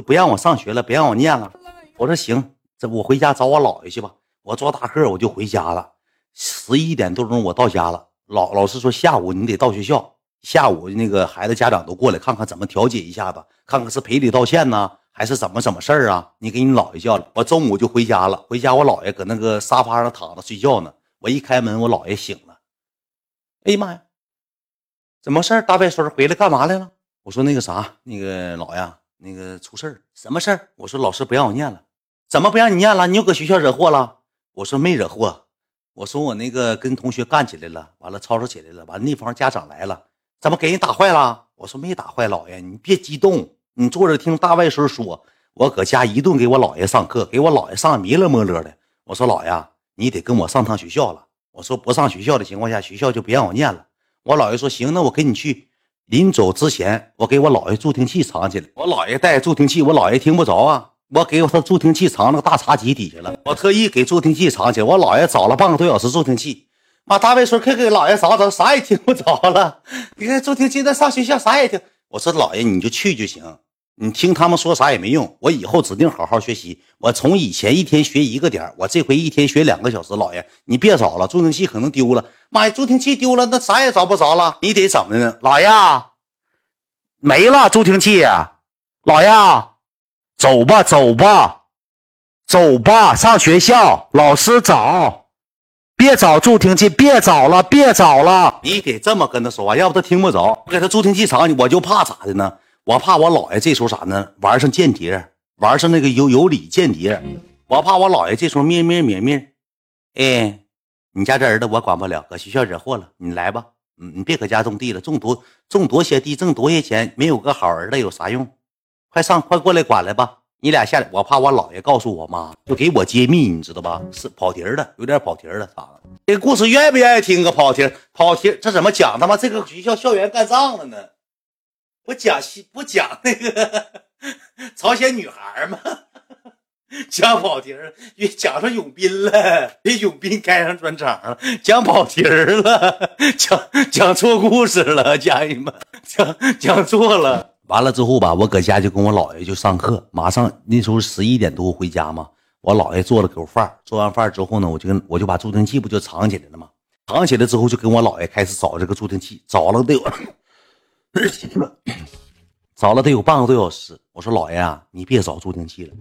不让我上学了，别让我念了。我说行，这我回家找我姥爷去吧。我坐大客我就回家了。十一点多钟我到家了，老老师说下午你得到学校，下午那个孩子家长都过来看看怎么调解一下子，看看是赔礼道歉呢，还是怎么怎么事儿啊？你给你姥爷叫了。我中午就回家了，回家我姥爷搁那个沙发上躺着睡觉呢。我一开门，我姥爷醒了。哎呀妈呀，怎么事儿？大外孙回来干嘛来了？我说那个啥，那个老爷，那个出事儿，什么事儿？我说老师不让我念了，怎么不让你念了？你又搁学校惹祸了？我说没惹祸，我说我那个跟同学干起来了，完了吵吵起来了，完了那方家长来了，怎么给人打坏了？我说没打坏，老爷你别激动，你坐着听大外孙说，我搁家一顿给我姥爷上课，给我姥爷上迷了摸了的。我说老爷，你得跟我上趟学校了。我说不上学校的情况下，学校就别让我念了。我姥爷说行，那我跟你去。临走之前，我给我姥爷助听器藏起来。我姥爷带助听器，我姥爷听不着啊。我给我他助听器藏那个大茶几底下了。我特意给助听器藏起来。我姥爷找了半个多小时助听器，妈大卫说：“快给姥爷找找，啥也听不着了。你看助听器在上学校啥也听。”我说：“姥爷你就去就行。”你听他们说啥也没用，我以后指定好好学习。我从以前一天学一个点我这回一天学两个小时。姥爷，你别找了，助听器可能丢了。妈呀，助听器丢了，那啥也找不着了。你得怎么呢？老爷，没了助听器。老爷，走吧，走吧，走吧，上学校，老师找，别找助听器，别找了，别找了。你得这么跟他说话，要不他听不着。我给他助听器藏，我就怕咋的呢？我怕我姥爷这时候啥呢？玩上间谍，玩上那个有有理间谍。我怕我姥爷这时候咩咩咩咩。哎，你家这儿子我管不了，搁学校惹祸了，你来吧。嗯，你别搁家种地了，种多种多些地，挣多些钱，没有个好儿子有啥用？快上，快过来管来吧。你俩下来，我怕我姥爷告诉我妈，就给我揭秘，你知道吧？是跑题了，有点跑题了，咋了？这故事愿不愿意听个跑题？跑题，这怎么讲？他妈这个学校校园干仗了呢？不讲西不讲那个 朝鲜女孩吗？讲跑题儿，讲上永斌了，给永斌开上专场了，讲跑题儿了，讲讲错故事了，家人们讲讲错了。完了之后吧，我搁家就跟我姥爷就上课，马上那时候十一点多回家嘛，我姥爷做了口饭，做完饭之后呢，我就跟我就把助听器不就藏起来了吗？藏起来之后就跟我姥爷开始找这个助听器，找了得有。找了得有半个多小时，我说姥爷啊，你别找助听器了，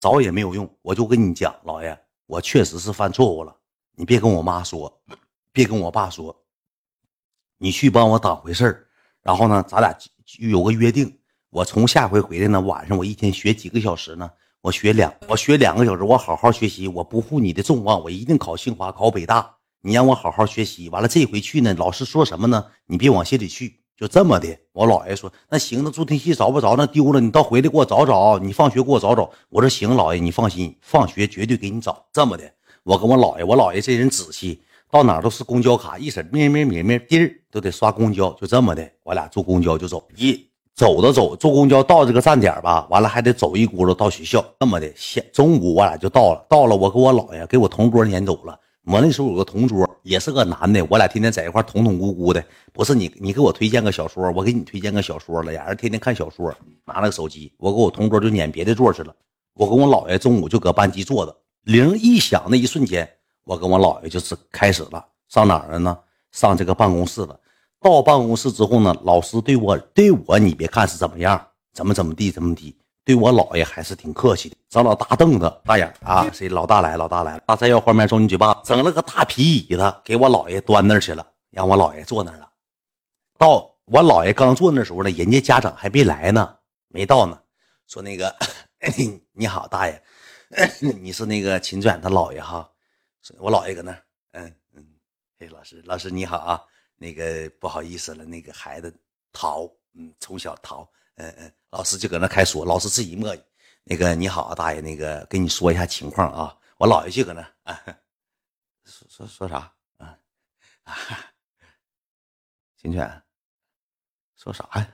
找也没有用。我就跟你讲，老爷，我确实是犯错误了，你别跟我妈说，别跟我爸说，你去帮我挡回事儿。然后呢，咱俩有个约定，我从下回回来呢，晚上我一天学几个小时呢？我学两，我学两个小时，我好好学习，我不负你的众望，我一定考清华，考北大。你让我好好学习，完了这回去呢，老师说什么呢？你别往心里去，就这么的。我姥爷说那行，那助听器找不着，那丢了，你到回来给我找找，你放学给我找找。我说行，姥爷你放心，放学绝对给你找。这么的，我跟我姥爷，我姥爷这人仔细，到哪都是公交卡，一声咩咩咩咩滴儿都得刷公交，就这么的，我俩坐公交就走，一走着走，坐公交到这个站点吧，完了还得走一轱辘到学校，这么的，下中午我俩就到了，到了我跟我姥爷给我同桌撵走了。我那时候有个同桌，也是个男的，我俩天天在一块捅捅咕咕的。不是你，你给我推荐个小说，我给你推荐个小说了，俩人天天看小说，拿那个手机。我跟我同桌就撵别的座去了。我跟我姥爷中午就搁班级坐着，铃一响那一瞬间，我跟我姥爷就是开始了，上哪儿了呢？上这个办公室了。到办公室之后呢，老师对我对我，你别看是怎么样，怎么怎么地怎么地。对我姥爷还是挺客气的，找老大凳子、大眼啊，谁老大来，老大来了，大菜要换面中你嘴巴，整了个大皮椅子给我姥爷端那儿去了，让我姥爷坐那儿了。到我姥爷刚坐那时候呢，人家家长还没来呢，没到呢。说那个 你好，大爷，你是那个秦转他姥爷哈？我姥爷搁那儿，嗯嗯，嘿，老师，老师你好啊，那个不好意思了，那个孩子逃，嗯，从小逃。嗯嗯，老师就搁那开说，老师自己磨叽。那个你好啊，大爷，那个跟你说一下情况啊。我姥爷就搁那啊，说说说啥啊啊？秦犬，说啥呀？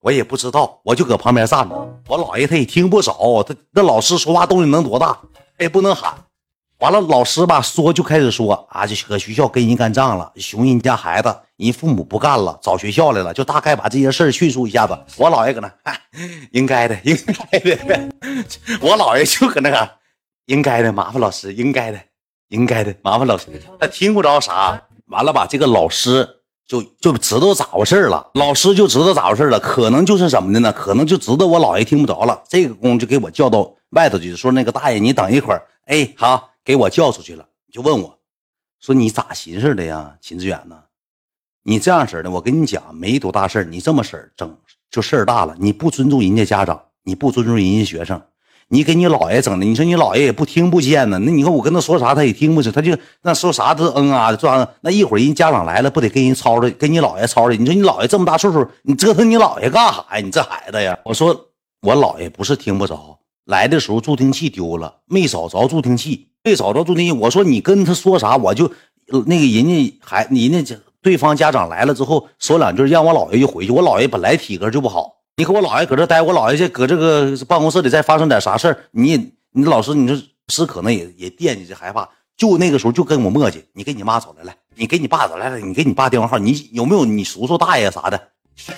我也不知道，我就搁旁边站着。我姥爷他也听不着，他那老师说话动静能多大？他也不能喊。完了，老师吧说就开始说啊，就搁学校跟人干仗了，熊人家孩子，人父母不干了，找学校来了，就大概把这些事儿叙述一下子。我姥爷搁那，应该的，应该的。我姥爷就搁那个，应该的，麻烦老师，应该的，应该的，麻烦老师。他听不着啥，完了吧，这个老师就就知道咋回事了，老师就知道咋回事了，可能就是怎么的呢？可能就知道我姥爷听不着了，这个工夫就给我叫到外头去，说那个大爷，你等一会儿，哎，好。给我叫出去了，就问我，说你咋寻思的呀，秦志远呢？你这样式的，我跟你讲，没多大事你这么式儿整就事儿大了。你不尊重人家家长，你不尊重人家学生，你给你姥爷整的，你说你姥爷也不听不见呢。那你看我跟他说啥，他也听不着，他就那说啥都嗯啊的，做啥？那一会儿人家长来了，不得跟人吵吵，跟你姥爷吵吵？你说你姥爷这么大岁数，你折腾你姥爷干啥呀？你这孩子呀！我说我姥爷不是听不着，来的时候助听器丢了，没找着助听器。没找着助听器，我说你跟他说啥，我就那个人家还人家对方家长来了之后说两句，让我姥爷就回去。我姥爷本来体格就不好，你和我姥爷搁这待，我姥爷这搁这个办公室里再发生点啥事儿，你你老师，你这是可能也也惦记着害怕，就那个时候就跟我磨叽，你给你妈找来，来，你给你爸找来来，你给你爸电话号，你有没有你叔叔大爷啥的？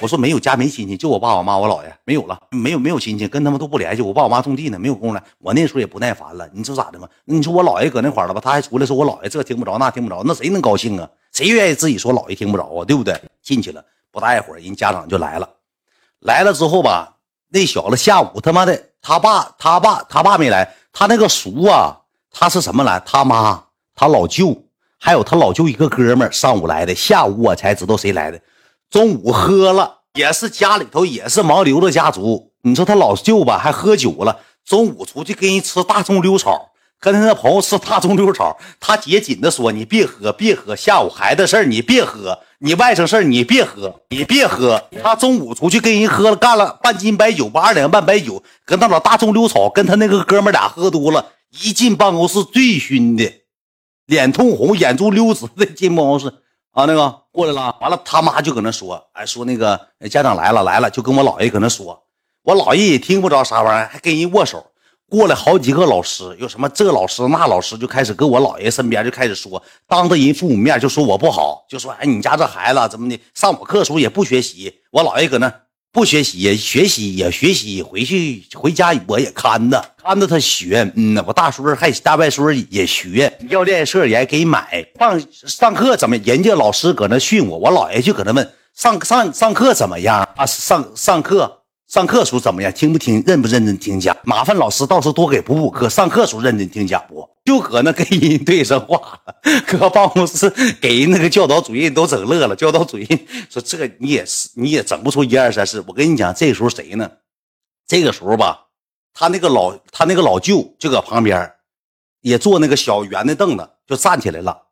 我说没有家没亲戚，就我爸我妈我姥爷没有了，没有没有亲戚，跟他们都不联系。我爸我妈种地呢，没有空来。我那时候也不耐烦了，你说咋的嘛？你说我姥爷搁那块了吧？他还出来说我姥爷这听不着那听不着，那谁能高兴啊？谁愿意自己说姥爷听不着啊？对不对？进去了，不大一会儿人家长就来了，来了之后吧，那小子下午他妈的他爸他爸他爸没来，他那个叔啊，他是什么来？他妈他老舅还有他老舅一个哥们上午来的，下午我才知道谁来的。中午喝了，也是家里头也是盲流的家族。你说他老舅吧，还喝酒了。中午出去跟人吃大众溜炒，跟他那朋友吃大众溜炒。他姐紧的说：“你别喝，别喝，下午孩子事儿你别喝，你外甥事儿你别喝，你别喝。”他中午出去跟人喝了，干了半斤白酒，吧二两半白酒，跟那老大众溜炒，跟他那个哥们俩喝多了，一进办公室醉醺的，脸通红，眼珠溜直的进办公室。啊，那个过来了，完了他妈就搁那说，哎，说那个家长来了来了，就跟我姥爷搁那说，我姥爷也听不着啥玩意儿，还跟人握手。过来好几个老师，有什么这老师那老师，就开始搁我姥爷身边就开始说，当着人父母面就说我不好，就说哎，你家这孩子怎么的，上我课时候也不学习。我姥爷搁那。不学习也，学习也学习。回去回家我也看着，看着他学。嗯呢，我大叔还大外叔也学，要练社也给买。上上课怎么？人家老师搁那训我，我姥爷就搁那问上上上课怎么样啊？上上课。上课时候怎么样？听不听？认不认真听讲？麻烦老师到时候多给补补课。上课时候认真听讲不？就搁那跟人对上话，搁办公室给人那个教导主任都整乐了。教导主任说：“这你也是，你也整不出一二三四。”我跟你讲，这个时候谁呢？这个时候吧，他那个老他那个老舅就搁旁边，也坐那个小圆的凳子，就站起来了。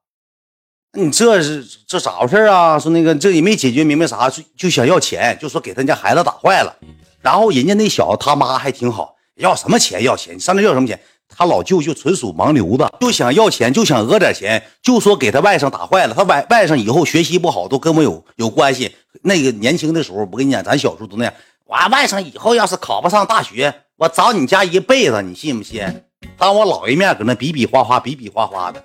你这是这咋回事啊？说那个这也没解决明白啥，就就想要钱，就说给他家孩子打坏了。然后人家那小子他妈还挺好，要什么钱要钱，你上那要什么钱？他老舅就纯属盲流子，就想要钱，就想讹点钱，就说给他外甥打坏了，他外外甥以后学习不好都跟我有有关系。那个年轻的时候，我跟你讲，咱小时候都那样。我外甥以后要是考不上大学，我找你家一辈子，你信不信？当我姥爷面搁那比比划划，比比划划的，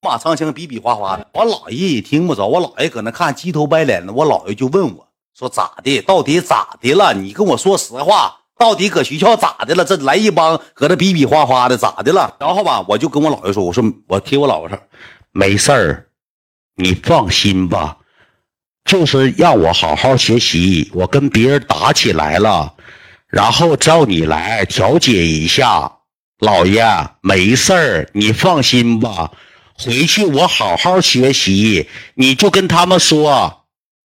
马长枪比比划划的，我姥爷也听不着，我姥爷搁那看鸡头白脸的，我姥爷就问我。说咋的？到底咋的了？你跟我说实话，到底搁学校咋的了？这来一帮搁这比比划划的，咋的了？然后吧，我就跟我姥爷说，我说我听我姥爷说，没事儿，你放心吧，就是让我好好学习。我跟别人打起来了，然后叫你来调解一下。姥爷，没事儿，你放心吧，回去我好好学习。你就跟他们说。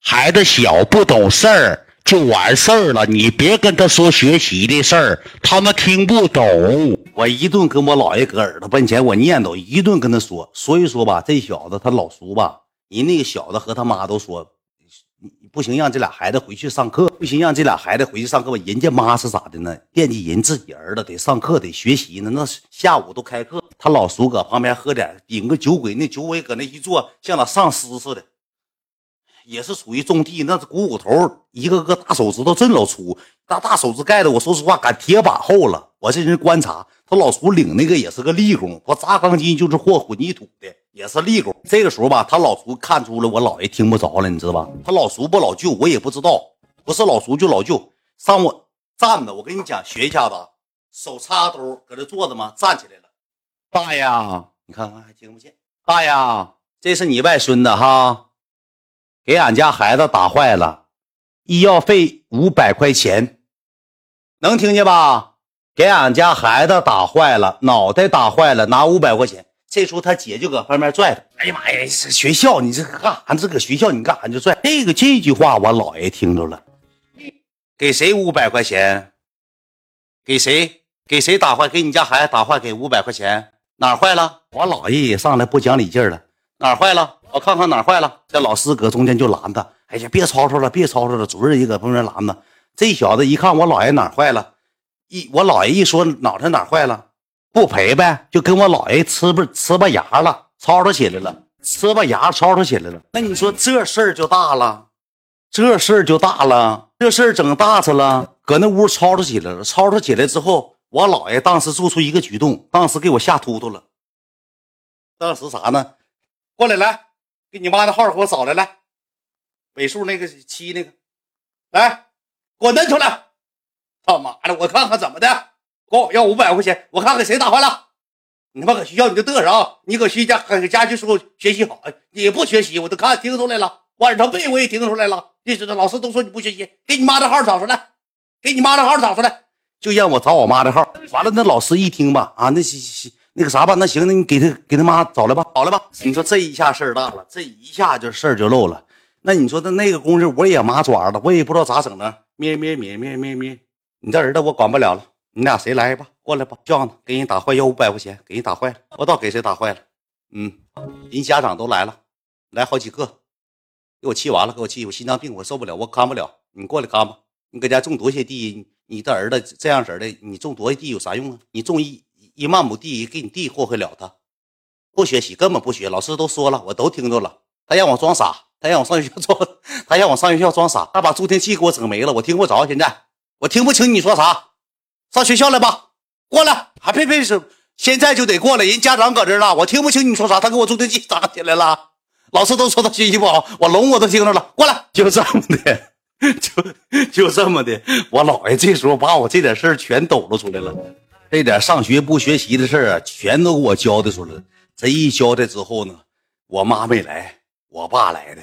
孩子小不懂事儿就完事儿了，你别跟他说学习的事儿，他们听不懂。我一顿跟我姥爷搁耳朵跟前，我念叨一顿跟他说。所以说吧，这小子他老叔吧，人那个小子和他妈都说，不行，让这俩孩子回去上课，不行，让这俩孩子回去上课吧。人家妈是咋的呢？惦记人自己儿子得上课得学习呢。那下午都开课，他老叔搁旁边喝点，顶个酒鬼，那酒鬼搁那一坐，像那丧尸似的。也是属于种地，那是股骨头，一个个大手指头真老粗，大大手指盖的，我说实话，赶铁板厚了。我这人观察，他老叔领那个也是个力工，不砸钢筋就是和混凝土的，也是力工。这个时候吧，他老叔看出了我姥爷听不着了，你知道吧？他老叔不老舅，我也不知道，不是老叔就老舅。上我站着，我跟你讲，学一下子，手插兜，搁这坐着吗？站起来了，大爷，你看看还听不见。大爷，这是你外孙子哈，给俺家孩子打坏了，医药费五百块钱，能听见吧？给俺家孩子打坏了，脑袋打坏了，拿五百块钱。这时候他姐就搁旁边拽他。哎呀妈呀，学校你这干啥？这搁学校你干啥就拽？这个这句话我姥爷听着了。给谁五百块钱？给谁？给谁打坏？给你家孩子打坏？给五百块钱？哪坏了？我姥爷也上来不讲理劲了。哪坏了？我看看哪儿坏了。这老师搁中间就拦他。哎呀，别吵吵了，别吵吵了。主任也搁旁边拦他。这小子一看我姥爷哪儿坏了。一我姥爷一说脑袋哪坏了，不赔呗，就跟我姥爷呲吧呲吧牙了，吵吵起来了，呲吧牙吵吵起来了。那你说这事儿就大了，这事儿就大了，这事儿整大去了，搁那屋吵吵起来了。吵吵起来之后，我姥爷当时做出一个举动，当时给我吓突突了。当时啥呢？过来来，给你妈的号给我找来，来，尾数那个七那个，来，给我弄出来。他妈的！我看看怎么的，管我要五百块钱，我看看谁打坏了。你他妈搁学校你就嘚瑟啊！你搁学家搁家就说学习好，你不学习，我都看听出来了。晚上背我也听出来了。你知道老师都说你不学习，给你妈的号找出来，给你妈的号找出来，就让我找我妈的号。完了，那老师一听吧，啊，那行那个啥吧，那行，那你给他给他妈找来吧，找来吧。你说这一下事儿大了，这一下就事儿就漏了。那你说那那个工人我也麻爪了，我也不知道咋整的。咩咩咩咩咩咩。你这儿子我管不了了，你俩谁来吧？过来吧，叫他给人打坏要五百块钱，给人打坏了，不知道给谁打坏了。嗯，人家长都来了，来好几个，给我气完了，给我气，我心脏病我受不了，我看不了。你过来看吧，你搁家种多些地，你的儿子这样式的，你种多些地有啥用啊？你种一一万亩地，给你地祸害了他，不学习根本不学，老师都说了，我都听着了。他让我装傻，他让我上学校装，他让我上学校装傻，他把助听器给我整没了，我听不着，现在。我听不清你说啥，上学校来吧，过来，还配配是现在就得过来，人家长搁这呢，我听不清你说啥，他给我助听器打起来了，老师都说他学习不好，我聋我都听着了，过来，就这么的，就就这么的，我姥爷这时候把我这点事儿全抖露出来了，这点上学不学习的事儿啊，全都给我交代出来了。这一交代之后呢，我妈没来，我爸来的。